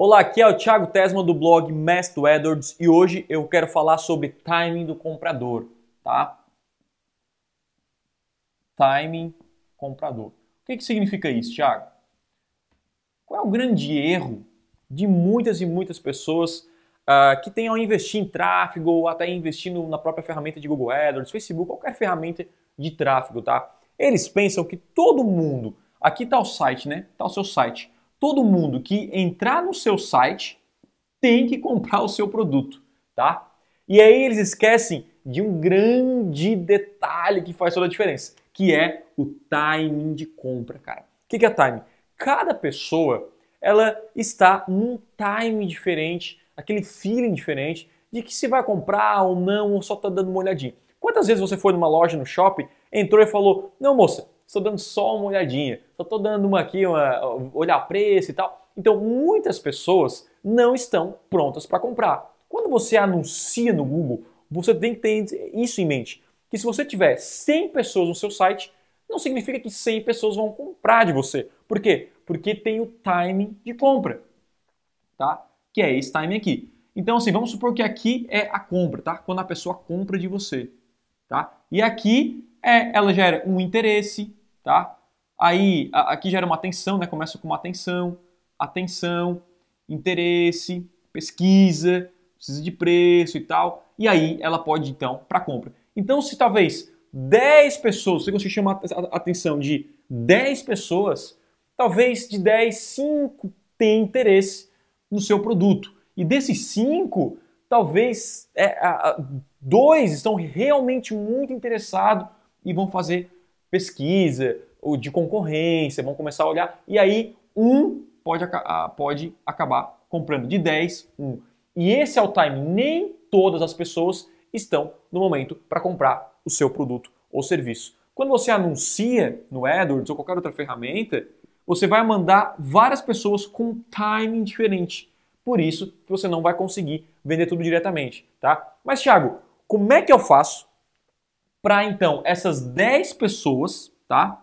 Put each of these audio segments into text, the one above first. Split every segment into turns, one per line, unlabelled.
Olá, aqui é o Thiago Tesma do blog Mestre Edwards e hoje eu quero falar sobre timing do comprador, tá? Timing comprador. O que, que significa isso, Thiago? Qual é o grande erro de muitas e muitas pessoas uh, que tenham a investir em tráfego ou até investindo na própria ferramenta de Google AdWords, Facebook, qualquer ferramenta de tráfego, tá? Eles pensam que todo mundo, aqui está o site, né? Está o seu site todo mundo que entrar no seu site tem que comprar o seu produto, tá? E aí eles esquecem de um grande detalhe que faz toda a diferença, que é o timing de compra, cara. O que é timing? Cada pessoa ela está num timing diferente, aquele feeling diferente de que se vai comprar ou não, ou só está dando uma olhadinha. Quantas vezes você foi numa loja no shopping, entrou e falou: Não, moça, estou dando só uma olhadinha, só estou dando uma aqui, uma, olhar preço e tal. Então, muitas pessoas não estão prontas para comprar. Quando você anuncia no Google, você tem que ter isso em mente, que se você tiver 100 pessoas no seu site, não significa que 100 pessoas vão comprar de você. Por quê? Porque tem o timing de compra, tá? Que é esse timing aqui. Então, assim, vamos supor que aqui é a compra, tá? Quando a pessoa compra de você, tá? E aqui é, ela gera um interesse, tá? Aí, aqui gera uma atenção, né? Começa com uma atenção, atenção, interesse, pesquisa, precisa de preço e tal. E aí ela pode então para compra. Então, se talvez 10 pessoas, você chama a atenção de 10 pessoas, talvez de 10, 5 tenham interesse no seu produto. E desses 5, talvez é, dois estão realmente muito interessados e vão fazer pesquisa, ou de concorrência, vão começar a olhar, e aí um pode, pode acabar comprando de 10, um. E esse é o time. Nem todas as pessoas estão no momento para comprar o seu produto ou serviço. Quando você anuncia no AdWords ou qualquer outra ferramenta, você vai mandar várias pessoas com timing diferente. Por isso que você não vai conseguir vender tudo diretamente, tá? Mas Thiago, como é que eu faço para então essas 10 pessoas, tá?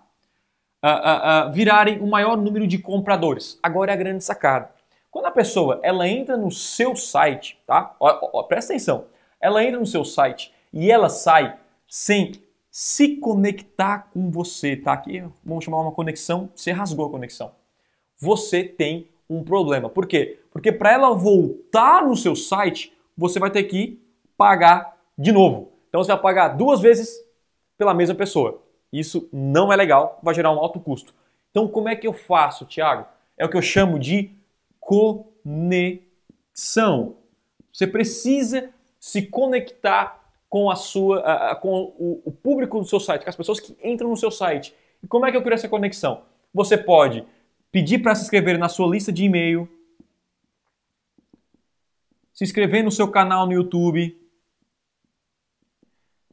Uh, uh, uh, virarem o maior número de compradores. Agora é a grande sacada. Quando a pessoa ela entra no seu site, tá? Ó, ó, presta atenção. Ela entra no seu site e ela sai sem se conectar com você, tá? Aqui vamos chamar uma conexão. Você rasgou a conexão. Você tem um problema. Por quê? Porque para ela voltar no seu site, você vai ter que pagar de novo. Então você vai pagar duas vezes pela mesma pessoa. Isso não é legal, vai gerar um alto custo. Então como é que eu faço, Thiago? É o que eu chamo de conexão. Você precisa se conectar com a sua, com o, público do seu site, com as pessoas que entram no seu site. E como é que eu crio essa conexão? Você pode pedir para se inscrever na sua lista de e-mail, se inscrever no seu canal no YouTube,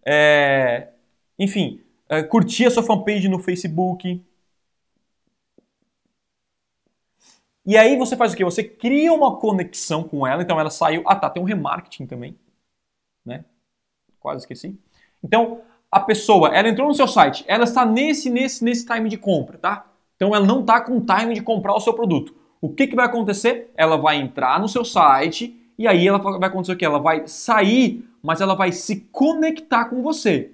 é, enfim, é, curtir a sua fanpage no Facebook. E aí você faz o que? Você cria uma conexão com ela, então ela saiu. Ah tá, tem um remarketing também. Né? Quase esqueci. Então, a pessoa, ela entrou no seu site, ela está nesse, nesse, nesse time de compra, tá? Então ela não está com time de comprar o seu produto. O que, que vai acontecer? Ela vai entrar no seu site e aí ela vai acontecer o que? Ela vai sair mas ela vai se conectar com você.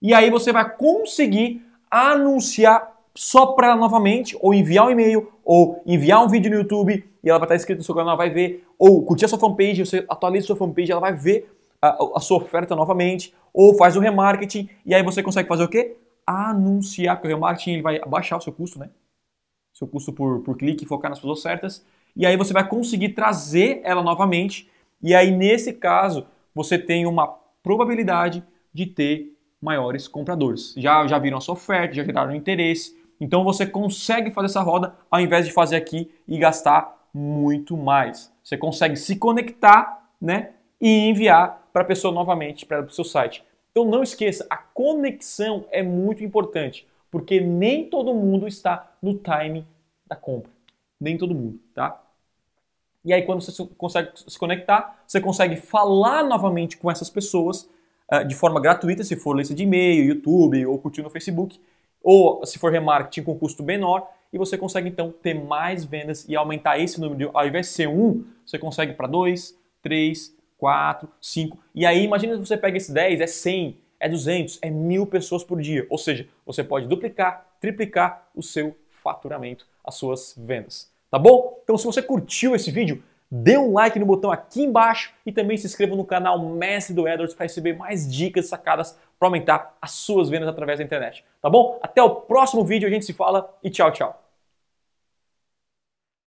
E aí você vai conseguir anunciar só para ela novamente, ou enviar um e-mail, ou enviar um vídeo no YouTube e ela vai estar inscrita no seu canal, ela vai ver, ou curtir a sua fanpage, você atualiza a sua fanpage, ela vai ver a, a sua oferta novamente, ou faz o remarketing, e aí você consegue fazer o quê? Anunciar, porque o remarketing ele vai abaixar o seu custo, né? Seu custo por, por clique, focar nas suas ofertas, e aí você vai conseguir trazer ela novamente, e aí nesse caso você tem uma probabilidade de ter maiores compradores. Já, já viram a sua oferta, já geraram interesse. Então você consegue fazer essa roda ao invés de fazer aqui e gastar muito mais. Você consegue se conectar né, e enviar para a pessoa novamente para o seu site. Então não esqueça, a conexão é muito importante, porque nem todo mundo está no timing da compra. Nem todo mundo, tá? E aí, quando você consegue se conectar, você consegue falar novamente com essas pessoas uh, de forma gratuita, se for lista de e-mail, YouTube ou curtir no Facebook, ou se for remarketing com custo menor. e você consegue então ter mais vendas e aumentar esse número. Ao invés de ser um, você consegue para dois, três, quatro, cinco. E aí, imagina se você pega esse 10, é 100, é 200, é mil pessoas por dia. Ou seja, você pode duplicar, triplicar o seu faturamento, as suas vendas. Tá bom? Então, se você curtiu esse vídeo, dê um like no botão aqui embaixo e também se inscreva no canal Mestre do AdWords para receber mais dicas sacadas para aumentar as suas vendas através da internet. Tá bom? Até o próximo vídeo, a gente se fala e tchau, tchau.